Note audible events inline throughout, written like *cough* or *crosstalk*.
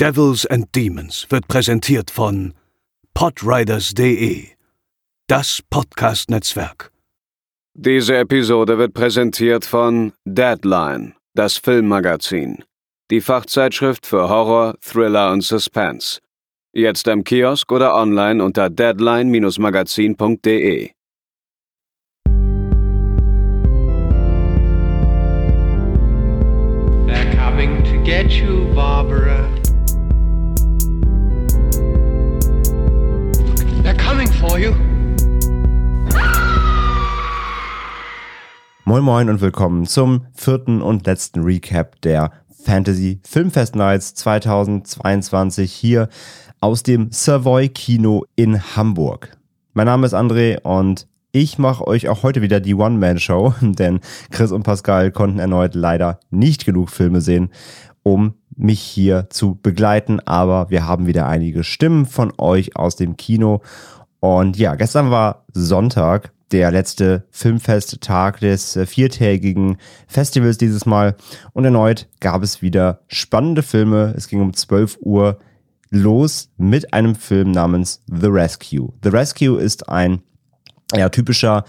Devils and Demons wird präsentiert von podriders.de, das Podcast-Netzwerk. Diese Episode wird präsentiert von Deadline, das Filmmagazin, die Fachzeitschrift für Horror, Thriller und Suspense. Jetzt im Kiosk oder online unter deadline-magazin.de. They're coming to get you, Barbara. For you. Moin Moin und willkommen zum vierten und letzten Recap der Fantasy Filmfest Nights 2022 hier aus dem Savoy Kino in Hamburg. Mein Name ist André und ich mache euch auch heute wieder die One-Man-Show, *laughs* denn Chris und Pascal konnten erneut leider nicht genug Filme sehen, um mich hier zu begleiten, aber wir haben wieder einige Stimmen von euch aus dem Kino. Und ja, gestern war Sonntag, der letzte Filmfesttag des äh, viertägigen Festivals dieses Mal. Und erneut gab es wieder spannende Filme. Es ging um 12 Uhr los mit einem Film namens The Rescue. The Rescue ist ein ja, typischer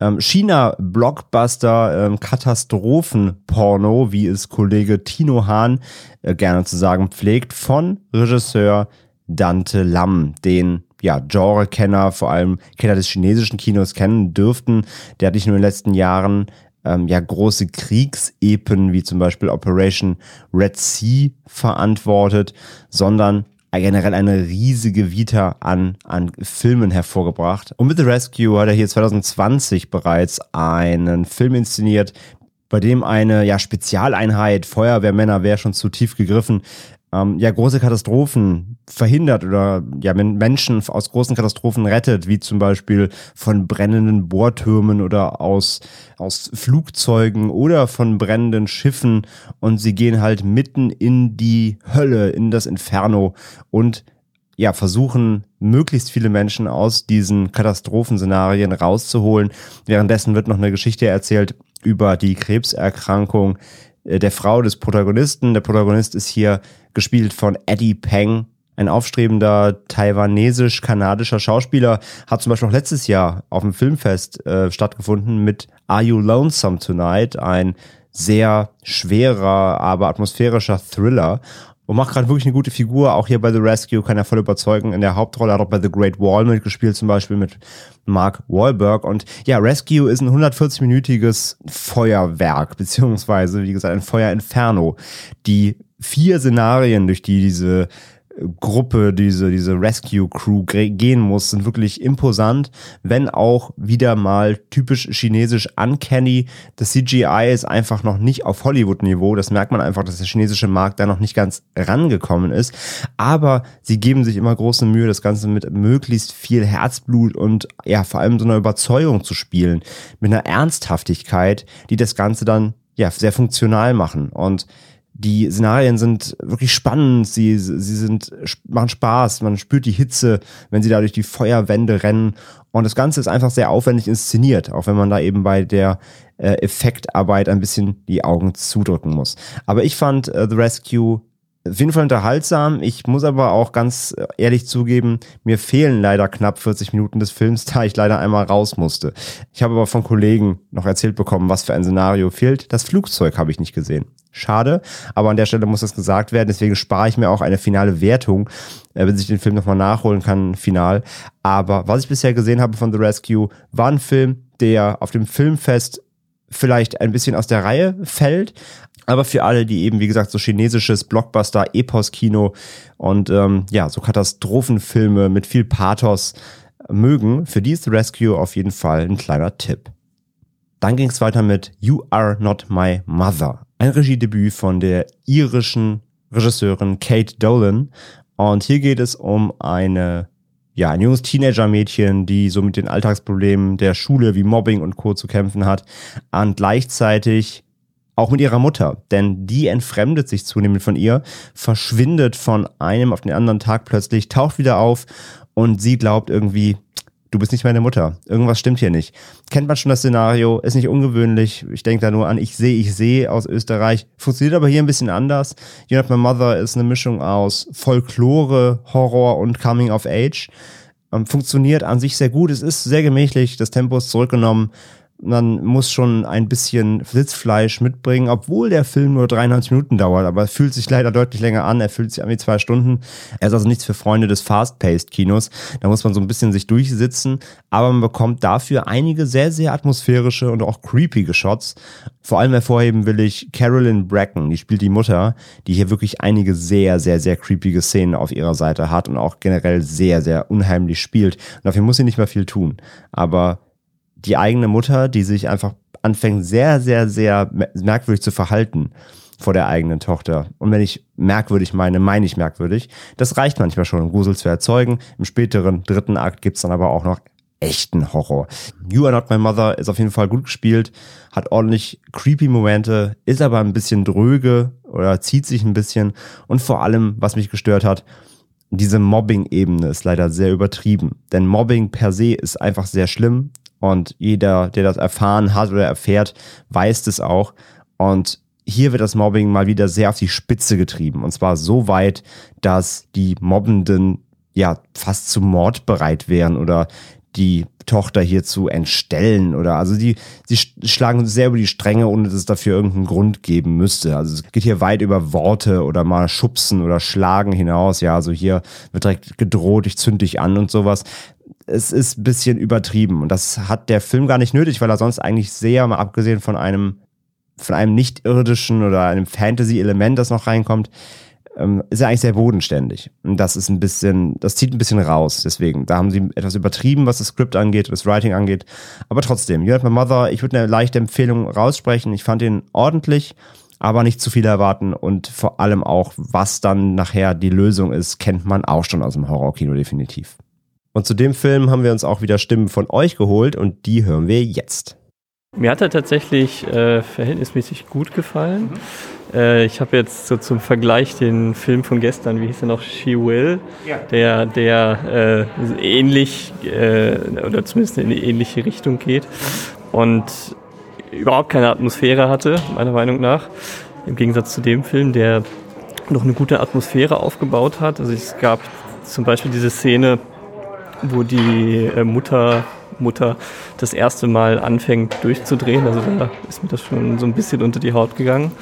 ähm, China-Blockbuster, ähm, Katastrophenporno, wie es Kollege Tino Hahn äh, gerne zu sagen pflegt, von Regisseur Dante Lam, den ja, Genre-Kenner, vor allem Kenner des chinesischen Kinos kennen dürften. Der hat nicht nur in den letzten Jahren ähm, ja große Kriegsepen wie zum Beispiel Operation Red Sea verantwortet, sondern generell eine riesige Vita an, an Filmen hervorgebracht. Und mit The Rescue hat er hier 2020 bereits einen Film inszeniert, bei dem eine ja, Spezialeinheit, Feuerwehrmänner wäre schon zu tief gegriffen, ähm, ja, große Katastrophen verhindert oder ja, Menschen aus großen Katastrophen rettet, wie zum Beispiel von brennenden Bohrtürmen oder aus, aus Flugzeugen oder von brennenden Schiffen und sie gehen halt mitten in die Hölle, in das Inferno und ja, versuchen, möglichst viele Menschen aus diesen Katastrophenszenarien rauszuholen. Währenddessen wird noch eine Geschichte erzählt über die Krebserkrankung der Frau des Protagonisten. Der Protagonist ist hier gespielt von Eddie Peng, ein aufstrebender taiwanesisch-kanadischer Schauspieler, hat zum Beispiel auch letztes Jahr auf dem Filmfest äh, stattgefunden mit Are You Lonesome Tonight, ein sehr schwerer, aber atmosphärischer Thriller und macht gerade wirklich eine gute Figur. Auch hier bei The Rescue kann er voll überzeugen. In der Hauptrolle hat er auch bei The Great Wall mitgespielt, zum Beispiel mit Mark Wahlberg. Und ja, Rescue ist ein 140-minütiges Feuerwerk, beziehungsweise, wie gesagt, ein Feuerinferno. Die vier Szenarien, durch die diese Gruppe, diese, diese Rescue Crew gehen muss, sind wirklich imposant, wenn auch wieder mal typisch chinesisch uncanny. Das CGI ist einfach noch nicht auf Hollywood-Niveau. Das merkt man einfach, dass der chinesische Markt da noch nicht ganz rangekommen ist. Aber sie geben sich immer große Mühe, das Ganze mit möglichst viel Herzblut und ja, vor allem so einer Überzeugung zu spielen. Mit einer Ernsthaftigkeit, die das Ganze dann ja sehr funktional machen. Und die Szenarien sind wirklich spannend, sie, sie sind, machen Spaß, man spürt die Hitze, wenn sie da durch die Feuerwände rennen. Und das Ganze ist einfach sehr aufwendig inszeniert, auch wenn man da eben bei der äh, Effektarbeit ein bisschen die Augen zudrücken muss. Aber ich fand äh, The Rescue auf jeden Fall unterhaltsam. Ich muss aber auch ganz ehrlich zugeben, mir fehlen leider knapp 40 Minuten des Films, *laughs* da ich leider einmal raus musste. Ich habe aber von Kollegen noch erzählt bekommen, was für ein Szenario fehlt. Das Flugzeug habe ich nicht gesehen. Schade, aber an der Stelle muss das gesagt werden. Deswegen spare ich mir auch eine finale Wertung, äh, wenn ich den Film nochmal nachholen kann, final. Aber was ich bisher gesehen habe von The Rescue, war ein Film, der auf dem Filmfest vielleicht ein bisschen aus der Reihe fällt, aber für alle, die eben, wie gesagt, so chinesisches Blockbuster-Epos-Kino und ähm, ja, so Katastrophenfilme mit viel Pathos mögen, für die ist Rescue auf jeden Fall ein kleiner Tipp. Dann ging es weiter mit You Are Not My Mother, ein Regiedebüt von der irischen Regisseurin Kate Dolan. Und hier geht es um eine, ja, ein junges Teenager-Mädchen, die so mit den Alltagsproblemen der Schule wie Mobbing und Co. zu kämpfen hat und gleichzeitig auch mit ihrer Mutter, denn die entfremdet sich zunehmend von ihr, verschwindet von einem auf den anderen Tag plötzlich, taucht wieder auf und sie glaubt irgendwie, du bist nicht meine Mutter. Irgendwas stimmt hier nicht. Kennt man schon das Szenario, ist nicht ungewöhnlich. Ich denke da nur an Ich sehe, ich sehe aus Österreich. Funktioniert aber hier ein bisschen anders. You Not My Mother ist eine Mischung aus Folklore, Horror und Coming of Age. Ähm, funktioniert an sich sehr gut. Es ist sehr gemächlich, das Tempo ist zurückgenommen man muss schon ein bisschen Sitzfleisch mitbringen, obwohl der Film nur 93 Minuten dauert, aber fühlt sich leider deutlich länger an. Er fühlt sich an wie zwei Stunden. Er ist also nichts für Freunde des Fast-Paced-Kinos. Da muss man so ein bisschen sich durchsitzen, aber man bekommt dafür einige sehr, sehr atmosphärische und auch creepige Shots. Vor allem hervorheben will ich Carolyn Bracken, die spielt die Mutter, die hier wirklich einige sehr, sehr, sehr creepige Szenen auf ihrer Seite hat und auch generell sehr, sehr unheimlich spielt. Und dafür muss sie nicht mehr viel tun. Aber die eigene Mutter, die sich einfach anfängt, sehr, sehr, sehr merkwürdig zu verhalten vor der eigenen Tochter. Und wenn ich merkwürdig meine, meine ich merkwürdig. Das reicht manchmal schon, um Grusel zu erzeugen. Im späteren dritten Akt gibt's dann aber auch noch echten Horror. You Are Not My Mother ist auf jeden Fall gut gespielt, hat ordentlich creepy Momente, ist aber ein bisschen dröge oder zieht sich ein bisschen. Und vor allem, was mich gestört hat, diese Mobbing-Ebene ist leider sehr übertrieben. Denn Mobbing per se ist einfach sehr schlimm. Und jeder, der das erfahren hat oder erfährt, weiß es auch. Und hier wird das Mobbing mal wieder sehr auf die Spitze getrieben. Und zwar so weit, dass die Mobbenden ja fast zu Mord bereit wären oder die Tochter hier zu entstellen oder also die, sie schlagen sehr über die Stränge, ohne dass es dafür irgendeinen Grund geben müsste. Also es geht hier weit über Worte oder mal schubsen oder schlagen hinaus. Ja, also hier wird direkt gedroht, ich zünd dich an und sowas es ist ein bisschen übertrieben. Und das hat der Film gar nicht nötig, weil er sonst eigentlich sehr, mal abgesehen von einem, von einem nicht-irdischen oder einem Fantasy-Element, das noch reinkommt, ähm, ist er eigentlich sehr bodenständig. Und das ist ein bisschen, das zieht ein bisschen raus. Deswegen, da haben sie etwas übertrieben, was das Skript angeht, das Writing angeht. Aber trotzdem, You Had My Mother, ich würde eine leichte Empfehlung raussprechen. Ich fand ihn ordentlich aber nicht zu viel erwarten und vor allem auch, was dann nachher die Lösung ist, kennt man auch schon aus dem Horrorkino definitiv. Und zu dem Film haben wir uns auch wieder Stimmen von euch geholt und die hören wir jetzt. Mir hat er tatsächlich äh, verhältnismäßig gut gefallen. Mhm. Äh, ich habe jetzt so zum Vergleich den Film von gestern, wie hieß er noch, She Will, ja. der, der äh, ähnlich äh, oder zumindest in eine ähnliche Richtung geht und überhaupt keine Atmosphäre hatte, meiner Meinung nach. Im Gegensatz zu dem Film, der noch eine gute Atmosphäre aufgebaut hat. Also es gab zum Beispiel diese Szene, wo die äh, Mutter, Mutter das erste Mal anfängt durchzudrehen. Also da ist mir das schon so ein bisschen unter die Haut gegangen.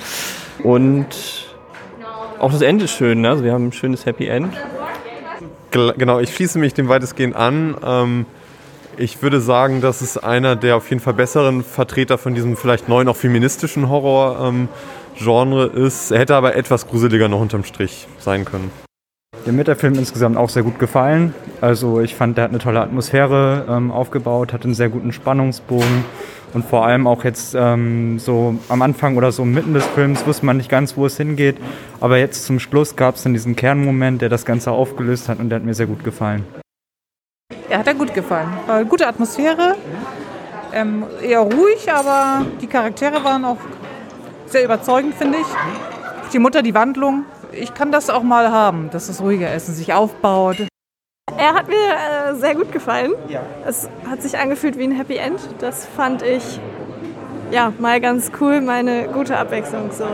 Und auch das Ende ist schön, ne? also wir haben ein schönes Happy End. Genau, ich schließe mich dem weitestgehend an. Ähm, ich würde sagen, das ist einer der auf jeden Fall besseren Vertreter von diesem vielleicht neuen, auch feministischen Horror-Genre ist. Er hätte aber etwas gruseliger noch unterm Strich sein können. Mir hat der Film insgesamt auch sehr gut gefallen. Also ich fand, der hat eine tolle Atmosphäre ähm, aufgebaut, hat einen sehr guten Spannungsbogen und vor allem auch jetzt ähm, so am Anfang oder so mitten des Films wusste man nicht ganz, wo es hingeht. Aber jetzt zum Schluss gab es dann diesen Kernmoment, der das Ganze aufgelöst hat und der hat mir sehr gut gefallen. Ja, hat er gut gefallen. War gute Atmosphäre, ähm, eher ruhig, aber die Charaktere waren auch sehr überzeugend, finde ich. Die Mutter, die Wandlung, ich kann das auch mal haben, dass das ruhiger ist und sich aufbaut. Er hat mir äh, sehr gut gefallen. Ja. Es hat sich angefühlt wie ein Happy End. Das fand ich ja mal ganz cool, meine gute Abwechslung so.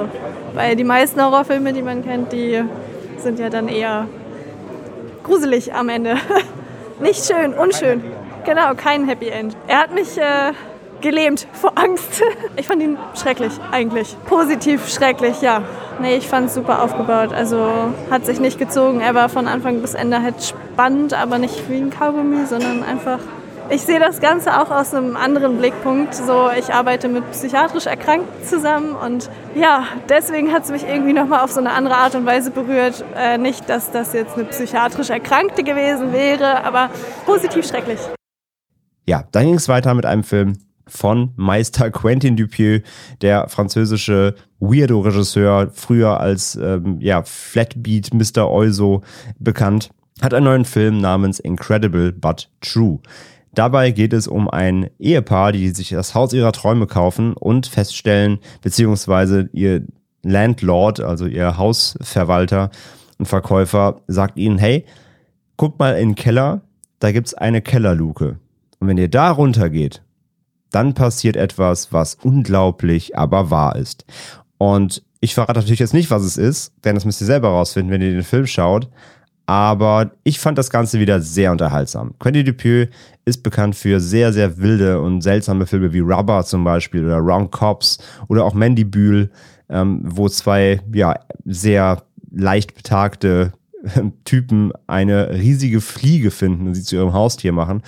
Weil die meisten Horrorfilme, die man kennt, die sind ja dann eher gruselig am Ende. *laughs* Nicht schön, unschön. Genau, kein Happy End. Er hat mich äh, gelähmt vor Angst. *laughs* Ich fand ihn schrecklich, eigentlich. Positiv schrecklich, ja. Nee, ich fand es super aufgebaut. Also hat sich nicht gezogen. Er war von Anfang bis Ende halt spannend, aber nicht wie ein Kaugummi, sondern einfach. Ich sehe das Ganze auch aus einem anderen Blickpunkt. So, ich arbeite mit psychiatrisch Erkrankten zusammen und ja, deswegen hat es mich irgendwie nochmal auf so eine andere Art und Weise berührt. Äh, nicht, dass das jetzt eine psychiatrisch Erkrankte gewesen wäre, aber positiv schrecklich. Ja, dann ging es weiter mit einem Film, von Meister Quentin Dupieux, der französische Weirdo-Regisseur, früher als ähm, ja, Flatbeat Mr. Euso bekannt, hat einen neuen Film namens Incredible But True. Dabei geht es um ein Ehepaar, die sich das Haus ihrer Träume kaufen und feststellen, beziehungsweise ihr Landlord, also ihr Hausverwalter und Verkäufer, sagt ihnen, hey, guckt mal in den Keller, da gibt's eine Kellerluke. Und wenn ihr da runtergeht, dann passiert etwas, was unglaublich, aber wahr ist. Und ich verrate natürlich jetzt nicht, was es ist, denn das müsst ihr selber rausfinden, wenn ihr den Film schaut. Aber ich fand das Ganze wieder sehr unterhaltsam. Quentin Dupieux ist bekannt für sehr, sehr wilde und seltsame Filme wie Rubber zum Beispiel oder Wrong Cops oder auch Mandy Bühl, ähm, wo zwei ja, sehr leicht betagte *laughs* Typen eine riesige Fliege finden und sie zu ihrem Haustier machen.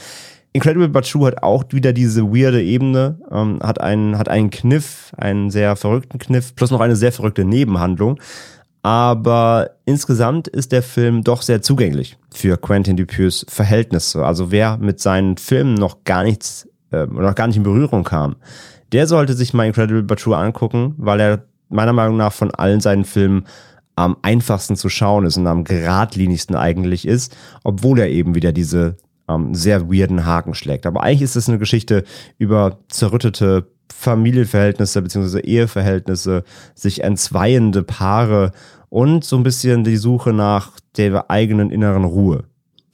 Incredible Bachu hat auch wieder diese weirde Ebene, ähm, hat, einen, hat einen Kniff, einen sehr verrückten Kniff, plus noch eine sehr verrückte Nebenhandlung. Aber insgesamt ist der Film doch sehr zugänglich für Quentin Dupieux Verhältnisse. Also wer mit seinen Filmen noch gar nichts, äh, noch gar nicht in Berührung kam, der sollte sich mal Incredible Bachu angucken, weil er meiner Meinung nach von allen seinen Filmen am einfachsten zu schauen ist und am geradlinigsten eigentlich ist, obwohl er eben wieder diese ähm, sehr weirden Haken schlägt. Aber eigentlich ist es eine Geschichte über zerrüttete Familienverhältnisse bzw. Eheverhältnisse, sich entzweiende Paare und so ein bisschen die Suche nach der eigenen inneren Ruhe.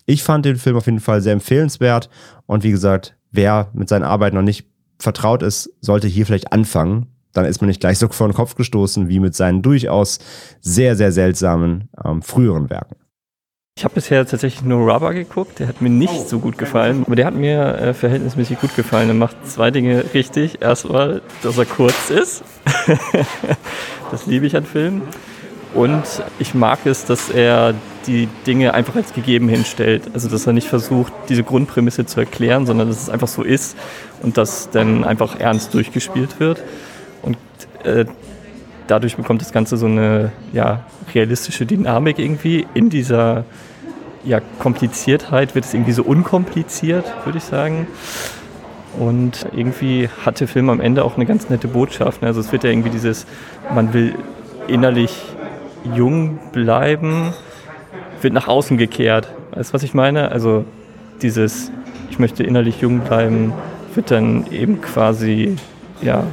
Ich fand den Film auf jeden Fall sehr empfehlenswert und wie gesagt, wer mit seinen Arbeiten noch nicht vertraut ist, sollte hier vielleicht anfangen dann ist man nicht gleich so vor den Kopf gestoßen wie mit seinen durchaus sehr, sehr seltsamen ähm, früheren Werken. Ich habe bisher tatsächlich nur Rubber geguckt, der hat mir nicht so gut gefallen, aber der hat mir äh, verhältnismäßig gut gefallen. Er macht zwei Dinge richtig. Erstmal, dass er kurz ist. *laughs* das liebe ich an Filmen. Und ich mag es, dass er die Dinge einfach als gegeben hinstellt. Also dass er nicht versucht, diese Grundprämisse zu erklären, sondern dass es einfach so ist und dass dann einfach ernst durchgespielt wird. Und äh, dadurch bekommt das Ganze so eine ja, realistische Dynamik irgendwie. In dieser ja, Kompliziertheit wird es irgendwie so unkompliziert, würde ich sagen. Und irgendwie hat der Film am Ende auch eine ganz nette Botschaft. Also es wird ja irgendwie dieses, man will innerlich jung bleiben, wird nach außen gekehrt. Weißt du, was ich meine? Also dieses, ich möchte innerlich jung bleiben, wird dann eben quasi ja,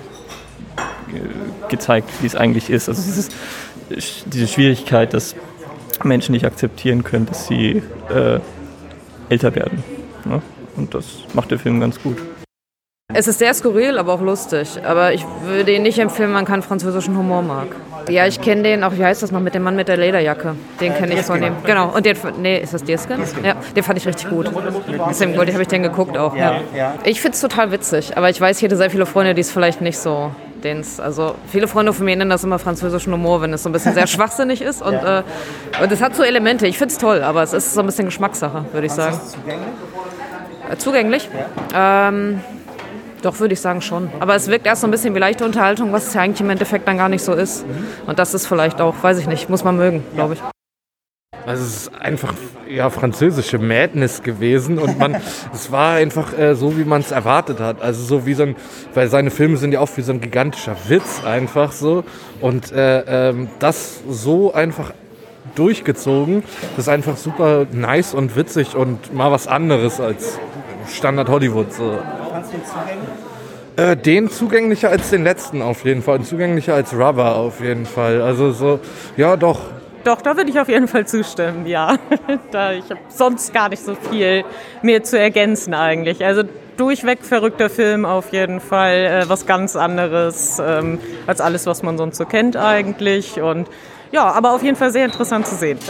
gezeigt, wie es eigentlich ist. Also dieses, diese Schwierigkeit, dass Menschen nicht akzeptieren können, dass sie äh, älter werden. Ne? Und das macht der Film ganz gut. Es ist sehr skurril, aber auch lustig. Aber ich würde ihn nicht empfehlen, man kann französischen Humor mag. Ja, ich kenne den auch, wie heißt das noch, mit dem Mann mit der Lederjacke. Den kenne ich von ihm. Genau, und den, nee, ist das Diesken? Ja, den fand ich richtig gut. Deswegen habe ich den geguckt auch. Ja. Ich finde es total witzig, aber ich weiß, ich hätte sehr viele Freunde, die es vielleicht nicht so den's, also viele Freunde von mir nennen das immer französischen Humor, wenn es so ein bisschen sehr *laughs* schwachsinnig ist. Und, ja. äh, und es hat so Elemente. Ich finde es toll, aber es ist so ein bisschen Geschmackssache, würde ich sagen. Ist zugänglich? Äh, zugänglich? Ja. Ähm, doch, würde ich sagen schon. Aber es wirkt erst so ein bisschen wie leichte Unterhaltung, was es ja eigentlich im Endeffekt dann gar nicht so ist. Mhm. Und das ist vielleicht auch, weiß ich nicht, muss man mögen, glaube ich. Also es ist einfach ja, französische Madness gewesen und man, *laughs* es war einfach äh, so, wie man es erwartet hat. Also so wie so ein, weil seine Filme sind ja oft wie so ein gigantischer Witz einfach so und äh, ähm, das so einfach durchgezogen, das ist einfach super nice und witzig und mal was anderes als Standard Hollywood. So. Fandst du zugänglich? Äh, den zugänglicher als den letzten auf jeden Fall und zugänglicher als Rubber auf jeden Fall. Also so, ja doch, doch, da würde ich auf jeden Fall zustimmen, ja. *laughs* da, ich habe sonst gar nicht so viel mehr zu ergänzen eigentlich. Also durchweg verrückter Film auf jeden Fall, äh, was ganz anderes ähm, als alles, was man sonst so kennt eigentlich. Und ja, aber auf jeden Fall sehr interessant zu sehen. *laughs*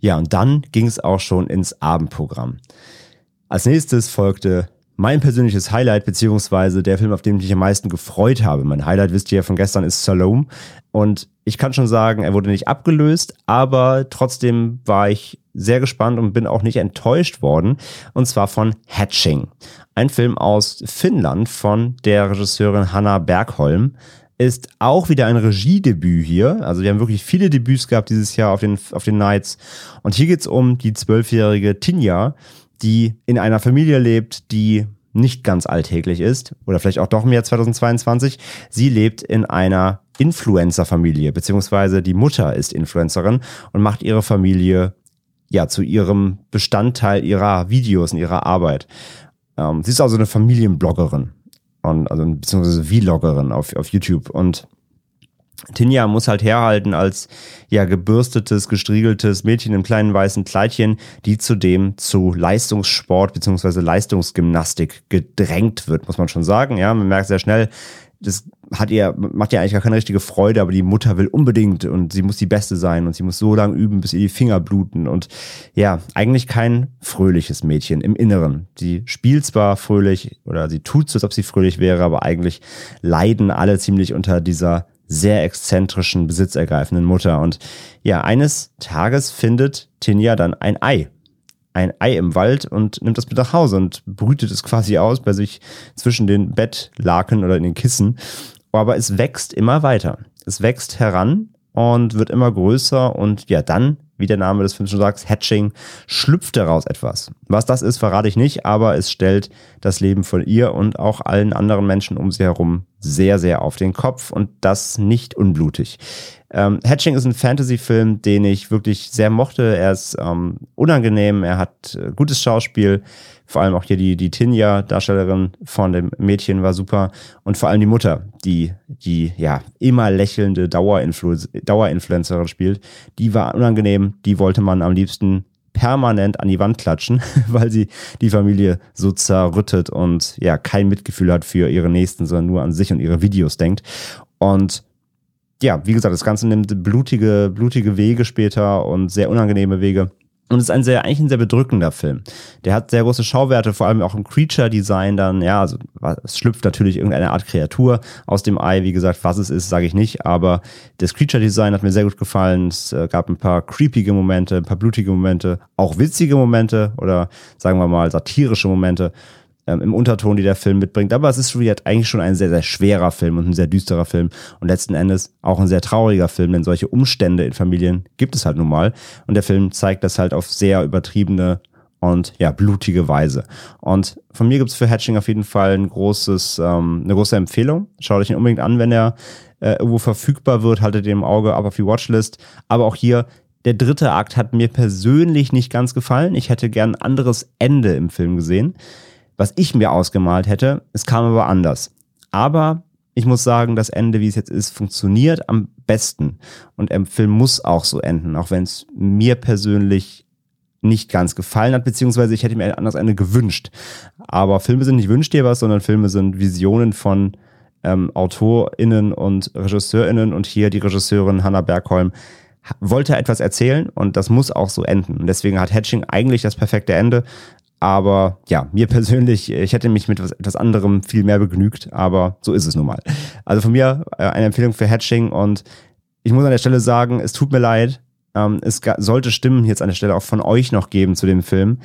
Ja, und dann ging es auch schon ins Abendprogramm. Als nächstes folgte mein persönliches Highlight, beziehungsweise der Film, auf den ich mich am meisten gefreut habe. Mein Highlight, wisst ihr ja von gestern, ist Salome. Und ich kann schon sagen, er wurde nicht abgelöst, aber trotzdem war ich sehr gespannt und bin auch nicht enttäuscht worden. Und zwar von Hatching. Ein Film aus Finnland von der Regisseurin Hanna Bergholm. Ist auch wieder ein Regiedebüt hier. Also wir haben wirklich viele Debüts gehabt dieses Jahr auf den, auf den Nights. Und hier geht es um die zwölfjährige Tinja, die in einer Familie lebt, die nicht ganz alltäglich ist oder vielleicht auch doch im Jahr 2022. Sie lebt in einer Influencer-Familie, beziehungsweise die Mutter ist Influencerin und macht ihre Familie ja zu ihrem Bestandteil ihrer Videos und ihrer Arbeit. Ähm, sie ist also eine Familienbloggerin und also beziehungsweise Vloggerin auf, auf YouTube und Tinja muss halt herhalten als ja gebürstetes, gestriegeltes Mädchen im kleinen weißen Kleidchen, die zudem zu Leistungssport bzw. Leistungsgymnastik gedrängt wird, muss man schon sagen. Ja, man merkt sehr schnell, das hat ihr, macht ihr eigentlich gar keine richtige Freude, aber die Mutter will unbedingt und sie muss die Beste sein und sie muss so lange üben, bis ihr die Finger bluten und ja, eigentlich kein fröhliches Mädchen im Inneren. Sie spielt zwar fröhlich oder sie tut so, als ob sie fröhlich wäre, aber eigentlich leiden alle ziemlich unter dieser sehr exzentrischen, besitzergreifenden Mutter. Und ja, eines Tages findet Tinja dann ein Ei. Ein Ei im Wald und nimmt das mit nach Hause und brütet es quasi aus bei sich zwischen den Bettlaken oder in den Kissen. Aber es wächst immer weiter. Es wächst heran und wird immer größer und ja, dann, wie der Name des Films schon sagt, Hatching, schlüpft daraus etwas. Was das ist, verrate ich nicht, aber es stellt das Leben von ihr und auch allen anderen Menschen um sie herum sehr, sehr auf den Kopf und das nicht unblutig. Ähm, Hatching ist ein Fantasy-Film, den ich wirklich sehr mochte. Er ist ähm, unangenehm, er hat äh, gutes Schauspiel. Vor allem auch hier die, die Tinja, Darstellerin von dem Mädchen, war super. Und vor allem die Mutter, die die ja immer lächelnde Dauerinflu Dauerinfluencerin spielt, die war unangenehm. Die wollte man am liebsten permanent an die Wand klatschen, *laughs* weil sie die Familie so zerrüttet und ja kein Mitgefühl hat für ihre Nächsten, sondern nur an sich und ihre Videos denkt. Und ja, wie gesagt, das Ganze nimmt blutige, blutige Wege später und sehr unangenehme Wege. Und es ist ein sehr, eigentlich ein sehr bedrückender Film. Der hat sehr große Schauwerte, vor allem auch im Creature-Design dann, ja, also es schlüpft natürlich irgendeine Art Kreatur aus dem Ei. Wie gesagt, was es ist, sage ich nicht, aber das Creature-Design hat mir sehr gut gefallen. Es äh, gab ein paar creepige Momente, ein paar blutige Momente, auch witzige Momente oder sagen wir mal satirische Momente ähm, im Unterton, die der Film mitbringt. Aber es ist eigentlich schon ein sehr, sehr schwerer Film und ein sehr düsterer Film und letzten Endes auch ein sehr trauriger Film, denn solche Umstände in Familien gibt es halt nun mal. Und der Film zeigt das halt auf sehr übertriebene und ja, blutige Weise. Und von mir gibt es für Hatching auf jeden Fall ein großes, ähm, eine große Empfehlung. Schaut euch ihn unbedingt an, wenn er äh, irgendwo verfügbar wird, haltet den im Auge ab auf die Watchlist. Aber auch hier, der dritte Akt hat mir persönlich nicht ganz gefallen. Ich hätte gern ein anderes Ende im Film gesehen was ich mir ausgemalt hätte. Es kam aber anders. Aber ich muss sagen, das Ende, wie es jetzt ist, funktioniert am besten. Und der Film muss auch so enden, auch wenn es mir persönlich nicht ganz gefallen hat, beziehungsweise ich hätte mir ein anderes Ende gewünscht. Aber Filme sind nicht Wünsch dir was, sondern Filme sind Visionen von ähm, AutorInnen und RegisseurInnen und hier die Regisseurin Hannah Bergholm wollte etwas erzählen und das muss auch so enden. Und deswegen hat Hatching eigentlich das perfekte Ende. Aber ja, mir persönlich, ich hätte mich mit etwas anderem viel mehr begnügt, aber so ist es nun mal. Also von mir äh, eine Empfehlung für Hatching und ich muss an der Stelle sagen, es tut mir leid. Ähm, es sollte Stimmen jetzt an der Stelle auch von euch noch geben zu dem Film.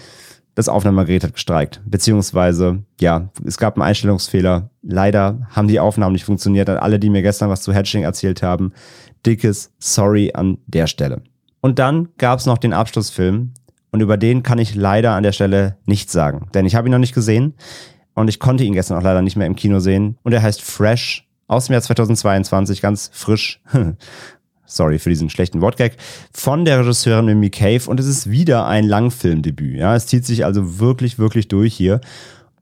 Das Aufnahmegerät hat gestreikt. Beziehungsweise, ja, es gab einen Einstellungsfehler. Leider haben die Aufnahmen nicht funktioniert. An alle, die mir gestern was zu Hatching erzählt haben, dickes Sorry an der Stelle. Und dann gab es noch den Abschlussfilm, und über den kann ich leider an der Stelle nichts sagen, denn ich habe ihn noch nicht gesehen und ich konnte ihn gestern auch leider nicht mehr im Kino sehen. Und er heißt Fresh aus dem Jahr 2022, ganz frisch. *laughs* Sorry für diesen schlechten Wortgag. Von der Regisseurin Mimi Cave und es ist wieder ein Langfilmdebüt. Ja, es zieht sich also wirklich, wirklich durch hier.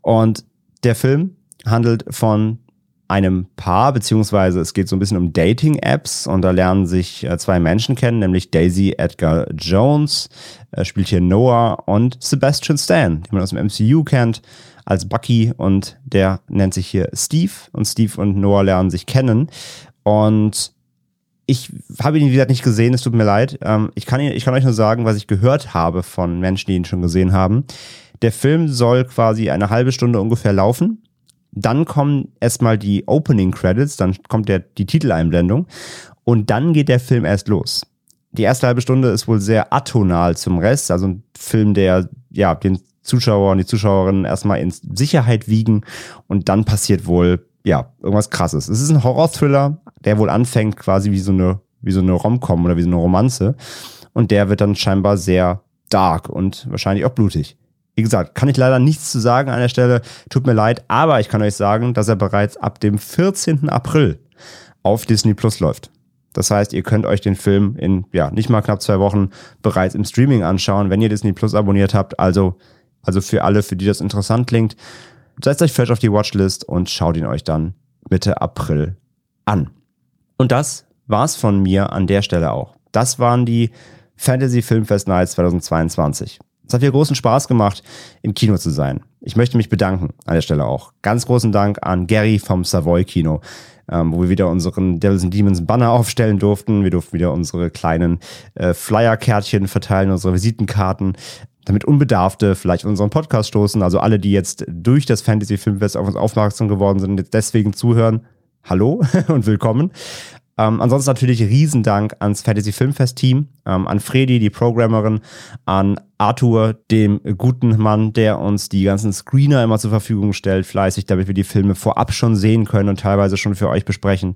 Und der Film handelt von einem Paar, beziehungsweise es geht so ein bisschen um Dating-Apps und da lernen sich äh, zwei Menschen kennen, nämlich Daisy Edgar Jones, äh, spielt hier Noah und Sebastian Stan, den man aus dem MCU kennt, als Bucky und der nennt sich hier Steve und Steve und Noah lernen sich kennen und ich habe ihn, wie gesagt, nicht gesehen, es tut mir leid. Ähm, ich, kann ich kann euch nur sagen, was ich gehört habe von Menschen, die ihn schon gesehen haben. Der Film soll quasi eine halbe Stunde ungefähr laufen dann kommen erstmal die Opening Credits, dann kommt der, die Titeleinblendung und dann geht der Film erst los. Die erste halbe Stunde ist wohl sehr atonal zum Rest, also ein Film, der ja den Zuschauer und die Zuschauerinnen erstmal in Sicherheit wiegen und dann passiert wohl ja irgendwas Krasses. Es ist ein Horror-Thriller, der wohl anfängt quasi wie so eine wie so eine Romcom oder wie so eine Romanze und der wird dann scheinbar sehr dark und wahrscheinlich auch blutig. Wie gesagt, kann ich leider nichts zu sagen an der Stelle. Tut mir leid, aber ich kann euch sagen, dass er bereits ab dem 14. April auf Disney Plus läuft. Das heißt, ihr könnt euch den Film in ja nicht mal knapp zwei Wochen bereits im Streaming anschauen, wenn ihr Disney Plus abonniert habt. Also, also für alle, für die das interessant klingt, setzt euch vielleicht auf die Watchlist und schaut ihn euch dann Mitte April an. Und das war's von mir an der Stelle auch. Das waren die Fantasy Filmfest Nights 2022. Es hat mir großen Spaß gemacht, im Kino zu sein. Ich möchte mich bedanken an der Stelle auch. Ganz großen Dank an Gary vom Savoy Kino, ähm, wo wir wieder unseren Devils and Demons Banner *laughs* aufstellen durften. Wir durften wieder unsere kleinen äh, Flyer-Kärtchen verteilen, unsere Visitenkarten damit Unbedarfte vielleicht unseren Podcast stoßen. Also alle, die jetzt durch das Fantasy Filmfest auf uns aufmerksam geworden sind und jetzt deswegen zuhören, hallo *laughs* und willkommen. Ähm, ansonsten natürlich Riesendank ans Fantasy Filmfest Team, ähm, an Fredi, die Programmerin, an Arthur, dem guten Mann, der uns die ganzen Screener immer zur Verfügung stellt, fleißig, damit wir die Filme vorab schon sehen können und teilweise schon für euch besprechen.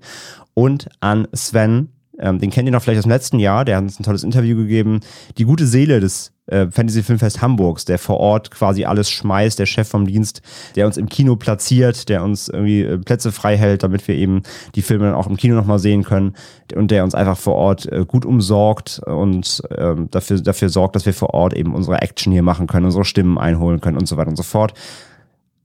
Und an Sven, ähm, den kennt ihr noch vielleicht aus dem letzten Jahr, der hat uns ein tolles Interview gegeben. Die gute Seele des äh, Fantasy Filmfest Hamburgs, der vor Ort quasi alles schmeißt, der Chef vom Dienst, der uns im Kino platziert, der uns irgendwie äh, Plätze frei hält, damit wir eben die Filme dann auch im Kino nochmal sehen können und der uns einfach vor Ort äh, gut umsorgt und ähm, dafür, dafür sorgt, dass wir vor Ort eben unsere Action hier machen können, unsere Stimmen einholen können und so weiter und so fort.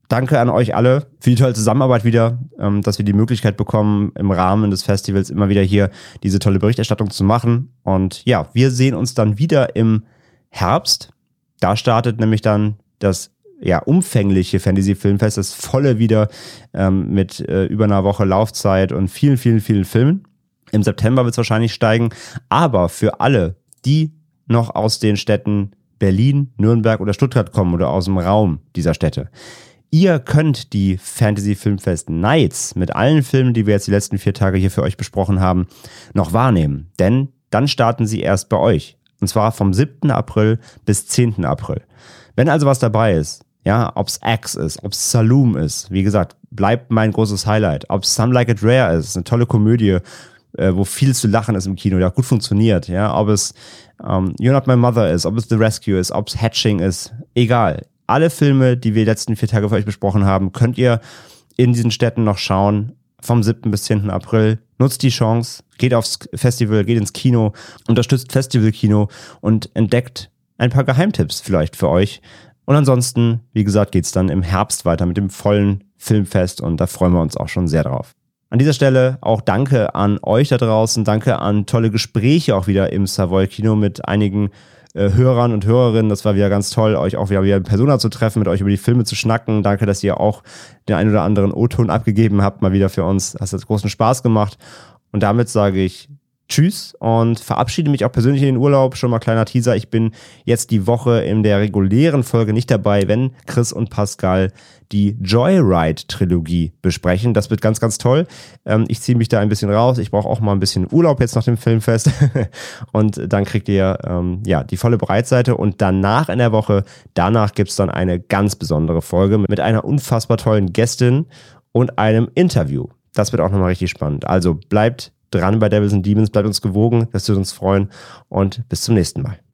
Danke an euch alle für die tolle Zusammenarbeit wieder, ähm, dass wir die Möglichkeit bekommen, im Rahmen des Festivals immer wieder hier diese tolle Berichterstattung zu machen. Und ja, wir sehen uns dann wieder im Herbst. Da startet nämlich dann das ja, umfängliche Fantasy Filmfest, das volle wieder ähm, mit äh, über einer Woche Laufzeit und vielen, vielen, vielen Filmen. Im September wird es wahrscheinlich steigen. Aber für alle, die noch aus den Städten Berlin, Nürnberg oder Stuttgart kommen oder aus dem Raum dieser Städte, Ihr könnt die Fantasy Filmfest Nights mit allen Filmen, die wir jetzt die letzten vier Tage hier für euch besprochen haben, noch wahrnehmen. Denn dann starten sie erst bei euch. Und zwar vom 7. April bis 10. April. Wenn also was dabei ist, ja, ob's Axe ist, ob's Saloon ist, wie gesagt, bleibt mein großes Highlight. Ob's Some Like It Rare ist, eine tolle Komödie, äh, wo viel zu lachen ist im Kino, auch gut funktioniert, ja, ob es ähm, You're Not My Mother ist, ob es The Rescue ist, ob's Hatching ist, egal alle Filme, die wir die letzten vier Tage für euch besprochen haben, könnt ihr in diesen Städten noch schauen. Vom 7. bis 10. April. Nutzt die Chance, geht aufs Festival, geht ins Kino, unterstützt Festivalkino und entdeckt ein paar Geheimtipps vielleicht für euch. Und ansonsten, wie gesagt, geht's dann im Herbst weiter mit dem vollen Filmfest und da freuen wir uns auch schon sehr drauf. An dieser Stelle auch danke an euch da draußen, danke an tolle Gespräche auch wieder im Savoy Kino mit einigen äh, Hörern und Hörerinnen. Das war wieder ganz toll, euch auch wieder, wieder Persona zu treffen, mit euch über die Filme zu schnacken. Danke, dass ihr auch den ein oder anderen O-Ton abgegeben habt, mal wieder für uns. Das hat großen Spaß gemacht. Und damit sage ich Tschüss und verabschiede mich auch persönlich in den Urlaub. Schon mal kleiner Teaser. Ich bin jetzt die Woche in der regulären Folge nicht dabei, wenn Chris und Pascal die Joyride-Trilogie besprechen. Das wird ganz, ganz toll. Ähm, ich ziehe mich da ein bisschen raus. Ich brauche auch mal ein bisschen Urlaub jetzt nach dem Filmfest. *laughs* und dann kriegt ihr ähm, ja die volle Breitseite. Und danach in der Woche, danach gibt es dann eine ganz besondere Folge mit einer unfassbar tollen Gästin und einem Interview. Das wird auch nochmal richtig spannend. Also bleibt dran bei Devils and Demons, bleibt uns gewogen, das wird uns freuen. Und bis zum nächsten Mal.